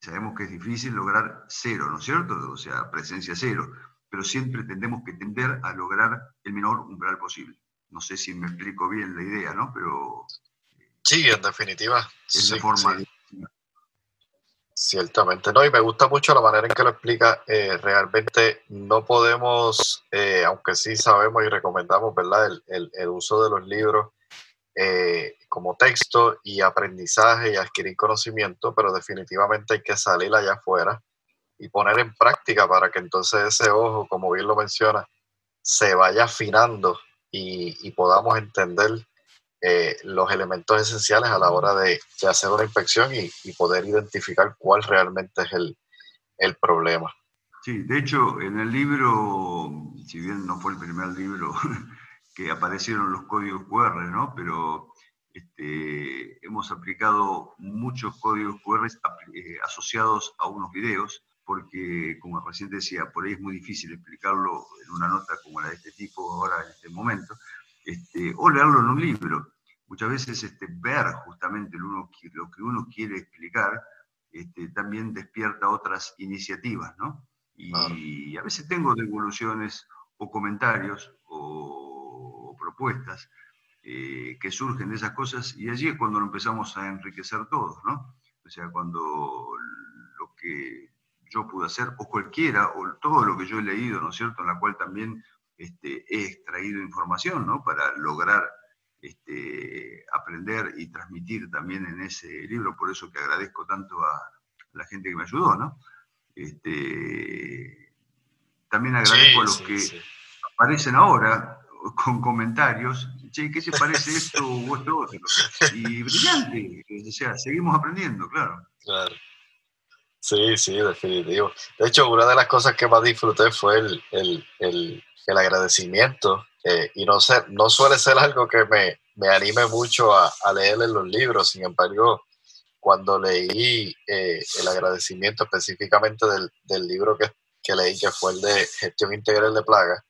sabemos que es difícil lograr cero, ¿no es cierto? O sea, presencia cero, pero siempre tendemos que tender a lograr el menor umbral posible. No sé si me explico bien la idea, ¿no? Pero... Sí, en definitiva. Es la forma Ciertamente, no, y me gusta mucho la manera en que lo explica. Eh, realmente no podemos, eh, aunque sí sabemos y recomendamos, ¿verdad?, el, el, uso de los libros eh, como texto y aprendizaje y adquirir conocimiento, pero definitivamente hay que salir allá afuera y poner en práctica para que entonces ese ojo, como bien lo menciona, se vaya afinando y, podamos entender eh, los elementos esenciales a la hora de, hacer una inspección y, poder identificar cuál realmente es el, el, problema. Sí, de hecho, en el libro, si bien no fue el primer libro que aparecieron los códigos QR, ¿no? pero este, hemos aplicado muchos códigos QR eh, asociados a unos videos, porque, como recién decía, por ahí es muy difícil explicarlo en una nota como la de este tipo ahora en este momento, este, o leerlo en un libro. Muchas veces este, ver justamente lo, que uno quiere explicar este, también despierta otras iniciativas, ¿no? Y a veces tengo devoluciones o comentarios o, propuestas eh, que surgen de esas cosas y allí es cuando lo empezamos a enriquecer todos, ¿no? O sea, cuando lo que yo pude hacer, o cualquiera, o todo lo que yo he leído, ¿no es cierto?, en la cual también este, he extraído información, ¿no? Para lograr este, aprender y transmitir también en ese libro, por eso que agradezco tanto a la gente que me ayudó, ¿no? Este, también agradezco a los que aparecen ahora con comentarios, che, ¿qué se parece esto o esto otro? Y brillante, o sea, seguimos aprendiendo, claro. Claro. Sí, sí, definitivo. De hecho, una de las cosas que más disfruté fue el, el, el, el agradecimiento eh, y no, sé, no suele ser algo que me, me anime mucho a, a, leer en los libros, sin embargo, cuando leí eh, el agradecimiento específicamente del, del libro que, que, leí, que fue el de Gestión Integral de Plagas,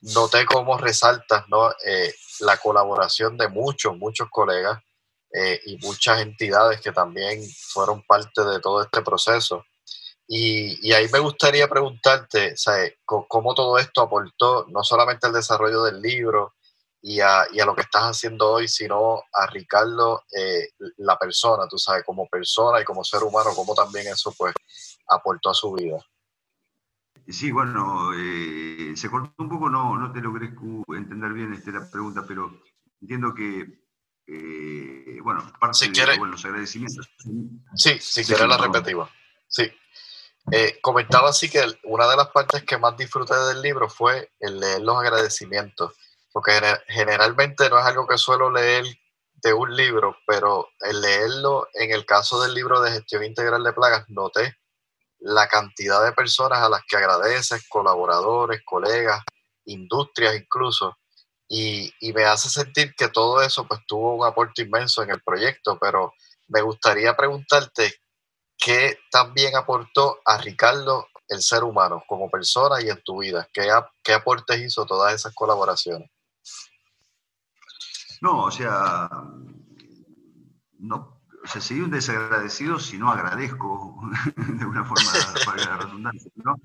noté cómo resaltas ¿no? Eh, la colaboración de muchos, muchos colegas y muchas entidades que también fueron parte de todo este proceso. Y, ahí me gustaría preguntarte, ¿cómo todo esto aportó no solamente al desarrollo del libro y a, lo que estás haciendo hoy, sino a Ricardo, eh, la persona, tú sabes, como persona y como ser humano, cómo también eso pues aportó a su vida? Sí, bueno, eh, se cortó un poco, no, no te logré entender bien este, la pregunta, pero entiendo que, eh, bueno, parte de los agradecimientos. Sí, si quieres la repetimos. Sí. Eh, comentaba así que una de las partes que más disfruté del libro fue el leer los agradecimientos, porque generalmente no es algo que suelo leer de un libro, pero el leerlo en el caso del libro de gestión integral de plagas, noté la cantidad de personas a las que agradeces, colaboradores, colegas, industrias incluso, y, me hace sentir que todo eso pues tuvo un aporte inmenso en el proyecto, pero me gustaría preguntarte ¿qué también aportó a Ricardo el ser humano como persona y en tu vida? ¿Qué, qué aportes hizo todas esas colaboraciones? No, o sea, no, o sea, soy un desagradecido si no agradezco de una forma para la redundancia, ¿no?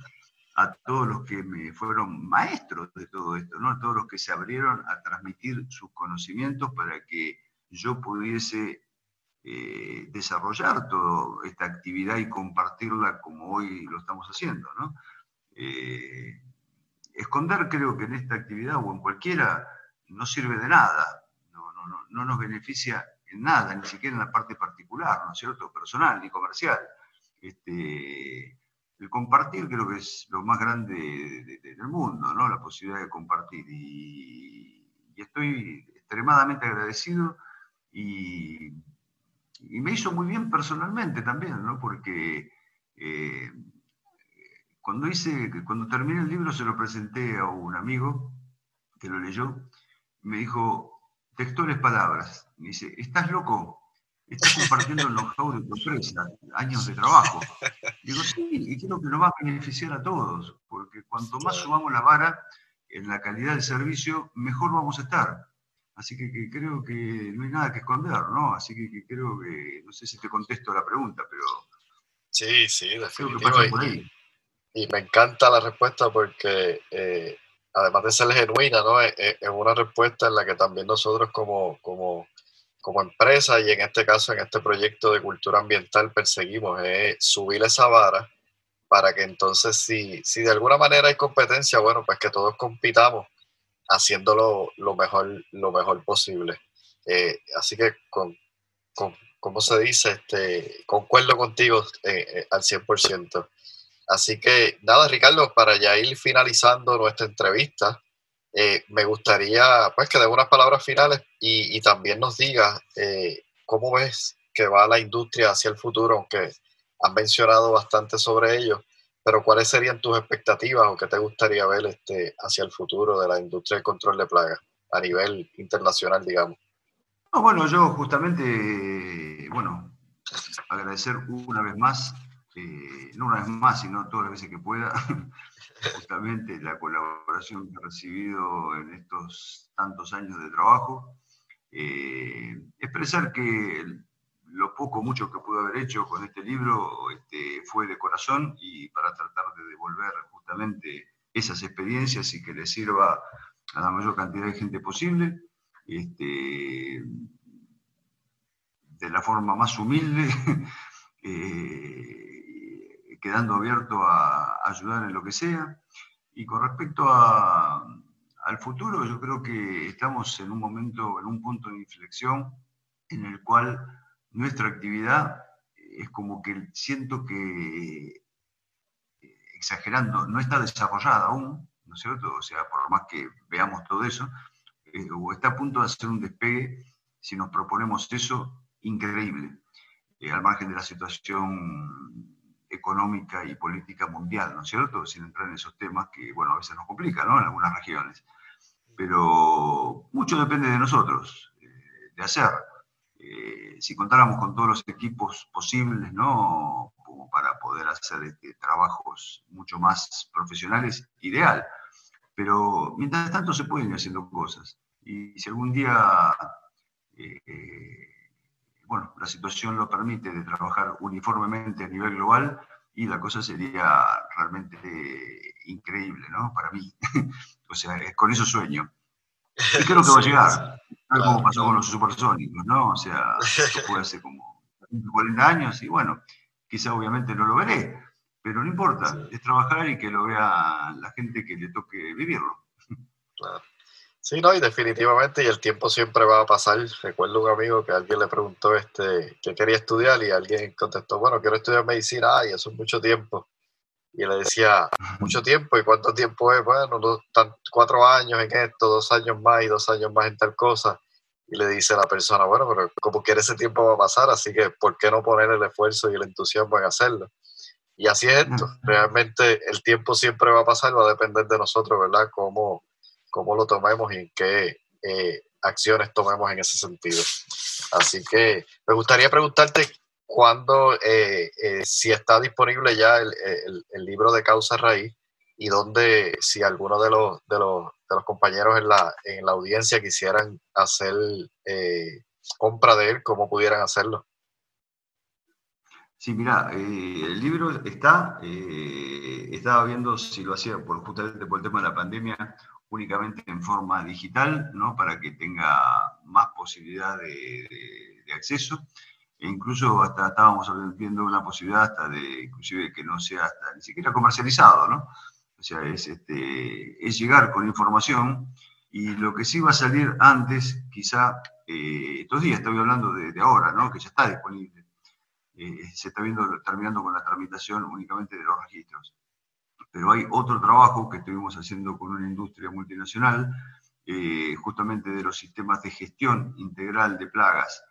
A todos los que me fueron maestros de todo esto, ¿no? a todos los que se abrieron a transmitir sus conocimientos para que yo pudiese eh, desarrollar toda esta actividad y compartirla como hoy lo estamos haciendo. ¿no? Eh, esconder creo que en esta actividad o en cualquiera no sirve de nada, no, no, no, no nos beneficia en nada, ni siquiera en la parte particular, ¿no es cierto?, personal ni comercial. Este, el compartir creo que es lo más grande del mundo, ¿no? La posibilidad de compartir. Y, estoy extremadamente agradecido y y me hizo muy bien personalmente también, ¿no? Porque eh, cuando, hice, cuando terminé el libro se lo presenté a un amigo que lo leyó, me dijo, textuales palabras, me dice, ¿estás loco? Estás compartiendo el know-how de tu empresa, años de trabajo. Digo, sí, y creo que nos va a beneficiar a todos, porque cuanto más subamos la vara en la calidad del servicio, mejor vamos a estar. Así que, creo que no hay nada que esconder, ¿no? Así que, creo que, no sé si te contesto la pregunta, pero... Sí, sí, definitivamente. Y, me encanta la respuesta porque eh, además de ser genuina, ¿no? Es, una respuesta en la que también nosotros como, como, como empresa y en este caso en este proyecto de cultura ambiental perseguimos es subir esa vara para que entonces si, si de alguna manera hay competencia, bueno, pues que todos compitamos haciéndolo lo mejor, lo mejor posible. Eh, así que con, con, como se dice, este, concuerdo contigo eh, eh, al 100%. Así que nada, Ricardo, para ya ir finalizando nuestra entrevista, me gustaría pues que dé unas palabras finales y, y también nos digas cómo ves que va la industria hacia el futuro, aunque has mencionado bastante sobre ello, pero ¿cuáles serían tus expectativas o qué te gustaría ver este, hacia el futuro de la industria del control de plagas a nivel internacional, digamos? bueno, yo justamente, bueno, agradecer una vez más, eh, no una vez más, sino todas las veces que pueda, justamente la colaboración que he recibido en estos tantos años de trabajo. Eh, expresar que lo poco, mucho que pude haber hecho con este libro este, fue de corazón y para tratar de devolver justamente esas experiencias y que le sirva a la mayor cantidad de gente posible, este, de la forma más humilde, eh, quedando abierto a, ayudar en lo que sea. Y con respecto al futuro, yo creo que estamos en un momento, en un punto de inflexión en el cual nuestra actividad es como que siento que, exagerando, no está desarrollada aún, ¿no es cierto? O sea, por más que veamos todo eso, eh, o está a punto de hacer un despegue, si nos proponemos eso, increíble, eh, al margen de la situación económica y política mundial, ¿no es cierto? Sin entrar en esos temas que, bueno, a veces nos complican, ¿no? En algunas regiones. Pero mucho depende de nosotros, eh, de hacer. Eh, si contáramos con todos los equipos posibles, ¿no? Como para poder hacer este, trabajos mucho más profesionales, ideal. Pero mientras tanto se pueden ir haciendo cosas. Y si algún día, eh, bueno, la situación lo permite de trabajar uniformemente a nivel global, y la cosa sería realmente increíble, ¿no? Para mí. o sea, con eso sueño. Y creo que va a llegar. Tal como pasó con los supersónicos, ¿no? O sea, eso fue hace como 40 años y bueno, quizá obviamente no lo veré, pero no importa, es trabajar y que lo vea la gente que le toque vivirlo. Claro. Sí, no, y definitivamente, y el tiempo siempre va a pasar. Recuerdo un amigo que alguien le preguntó este, qué quería estudiar y alguien contestó, bueno, quiero estudiar medicina, ay, eso es mucho tiempo. Y le decía, mucho tiempo, ¿y cuánto tiempo es? Bueno, cuatro años en esto, dos años más y dos años más en tal cosa. Y le dice a la persona, bueno, pero como quiere ese tiempo va a pasar, así que ¿por qué no poner el esfuerzo y el entusiasmo en hacerlo? Y así es esto, realmente el tiempo siempre va a pasar, va a depender de nosotros, ¿verdad? Cómo, cómo lo tomemos y qué eh, acciones tomemos en ese sentido. Así que me gustaría preguntarte cuándo, eh, eh, si está disponible ya el, libro de Causa Raíz y dónde, si alguno de los, de los, compañeros en la, en la, audiencia quisieran hacer eh, compra de él, cómo pudieran hacerlo. Sí, mira, el libro está, estaba viendo si lo hacía por, justamente por el tema de la pandemia, únicamente en forma digital, ¿no? para que tenga más posibilidad de, acceso. E incluso hasta estábamos viendo una posibilidad hasta de, inclusive que no sea hasta ni siquiera comercializado, ¿no? O sea, es, este, es llegar con información y lo que sí va a salir antes, quizá eh, estos días, estoy hablando de, ahora, ¿no? Que ya está disponible. Eh, se está viendo, terminando con la tramitación únicamente de los registros. Pero hay otro trabajo que estuvimos haciendo con una industria multinacional, eh, justamente de los sistemas de gestión integral de plagas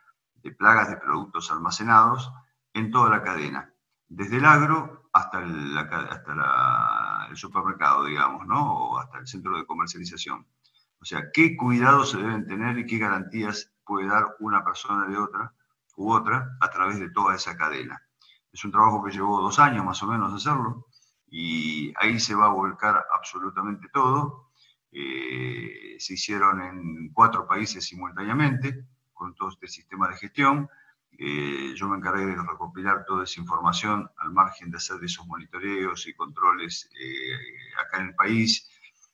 de plagas de productos almacenados en toda la cadena, desde el agro hasta el, hasta el supermercado, digamos, ¿no? o hasta el centro de comercialización. O sea, qué cuidados se deben tener y qué garantías puede dar una persona de otra u otra a través de toda esa cadena. Es un trabajo que llevó dos años más o menos hacerlo y ahí se va a volcar absolutamente todo. Eh, se hicieron en cuatro países simultáneamente con todo este sistema de gestión. Eh, yo me encargué de recopilar toda esa información al margen de hacer esos monitoreos y controles eh, acá en el país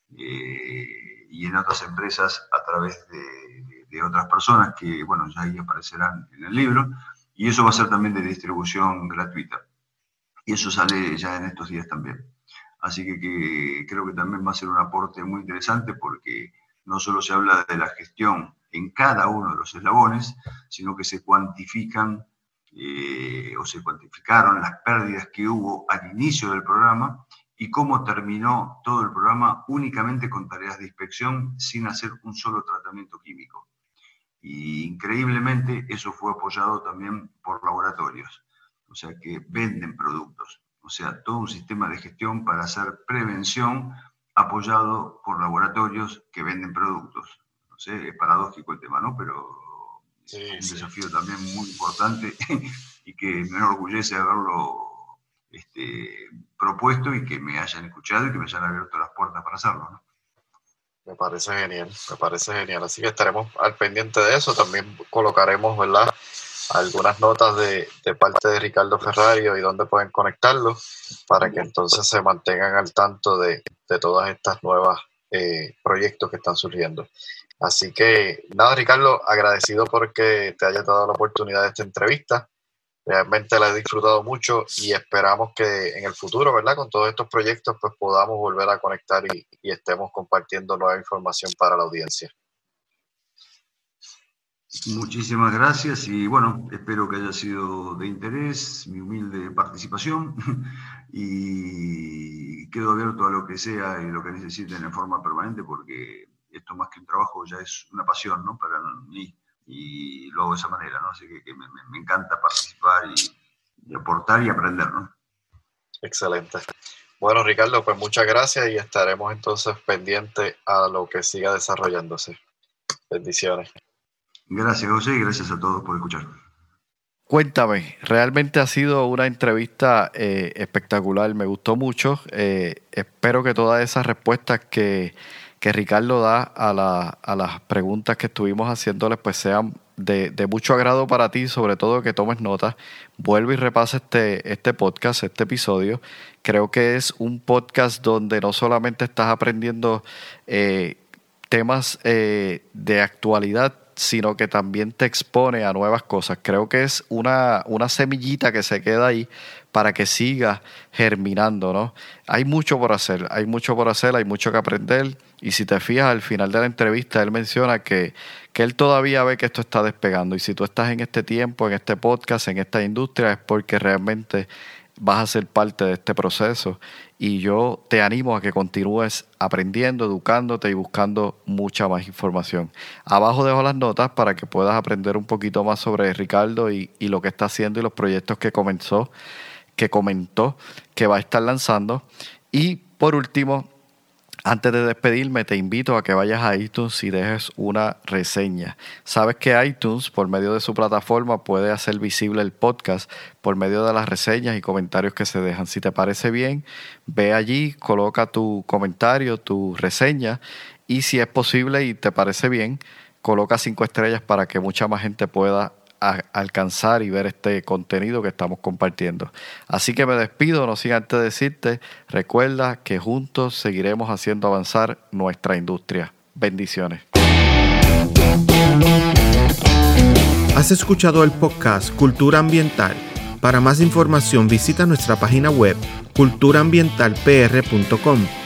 y en otras empresas a través de, de, otras personas que, bueno, ya ahí aparecerán en el libro. Y eso va a ser también de distribución gratuita. Y eso sale ya en estos días también. Así que, creo que también va a ser un aporte muy interesante porque no solo se habla de la gestión en cada uno de los eslabones, sino que se cuantifican eh, o se cuantificaron las pérdidas que hubo al inicio del programa y cómo terminó todo el programa únicamente con tareas de inspección sin hacer un solo tratamiento químico. Y increíblemente eso fue apoyado también por laboratorios, o sea que venden productos, o sea, todo un sistema de gestión para hacer prevención apoyado por laboratorios que venden productos sé, es paradójico el tema, ¿no? Pero es un desafío también muy importante y que me enorgullece haberlo este, propuesto y que me hayan escuchado y que me hayan abierto las puertas para hacerlo, ¿no? Me parece genial, me parece genial. Así que estaremos al pendiente de eso. También colocaremos, ¿verdad? Algunas notas de, parte de Ricardo Ferrario y dónde pueden conectarlo para que entonces se mantengan al tanto de, de todas estas nuevas eh, proyectos que están surgiendo. Así que nada, Ricardo, agradecido porque te haya dado la oportunidad de esta entrevista. Realmente la he disfrutado mucho y esperamos que en el futuro, ¿verdad? Con todos estos proyectos, pues podamos volver a conectar y, estemos compartiendo nueva información para la audiencia. Muchísimas gracias y bueno, espero que haya sido de interés mi humilde participación y quedo abierto a lo que sea y lo que necesiten en forma permanente porque esto más que un trabajo ya es una pasión, ¿no? Para mí y lo hago de esa manera, ¿no? Así que, me, encanta participar y, aportar y aprender, ¿no? Excelente. Bueno, Ricardo, pues muchas gracias y estaremos entonces pendientes a lo que siga desarrollándose. Bendiciones. Gracias, José, y gracias a todos por escuchar. Cuéntame, realmente ha sido una entrevista eh, espectacular, me gustó mucho. Eh, espero que todas esas respuestas que que Ricardo da a, las preguntas que estuvimos haciéndoles pues sean de, mucho agrado para ti, sobre todo que tomes notas. Vuelve y repasa este, este podcast, este episodio. Creo que es un podcast donde no solamente estás aprendiendo eh, temas de actualidad, sino que también te expone a nuevas cosas. Creo que es una, una semillita que se queda ahí para que siga germinando, ¿no? Hay mucho por hacer, hay mucho por hacer, hay mucho que aprender. Y si te fijas, al final de la entrevista, él menciona que, que él todavía ve que esto está despegando. Y si tú estás en este tiempo, en este podcast, en esta industria, es porque realmente vas a ser parte de este proceso y yo te animo a que continúes aprendiendo, educándote y buscando mucha más información. Abajo dejo las notas para que puedas aprender un poquito más sobre Ricardo y, y lo que está haciendo y los proyectos que comenzó, que comentó, que va a estar lanzando. Y por último, antes de despedirme, te invito a que vayas a iTunes y dejes una reseña. Sabes que iTunes, por medio de su plataforma, puede hacer visible el podcast por medio de las reseñas y comentarios que se dejan. Si te parece bien, ve allí, coloca tu comentario, tu reseña y si es posible y te parece bien, coloca cinco estrellas para que mucha más gente pueda alcanzar y ver este contenido que estamos compartiendo. Así que me despido, no sin antes decirte, recuerda que juntos seguiremos haciendo avanzar nuestra industria. Bendiciones. Has escuchado el podcast Cultura Ambiental. Para más información visita nuestra página web culturaambientalpr.com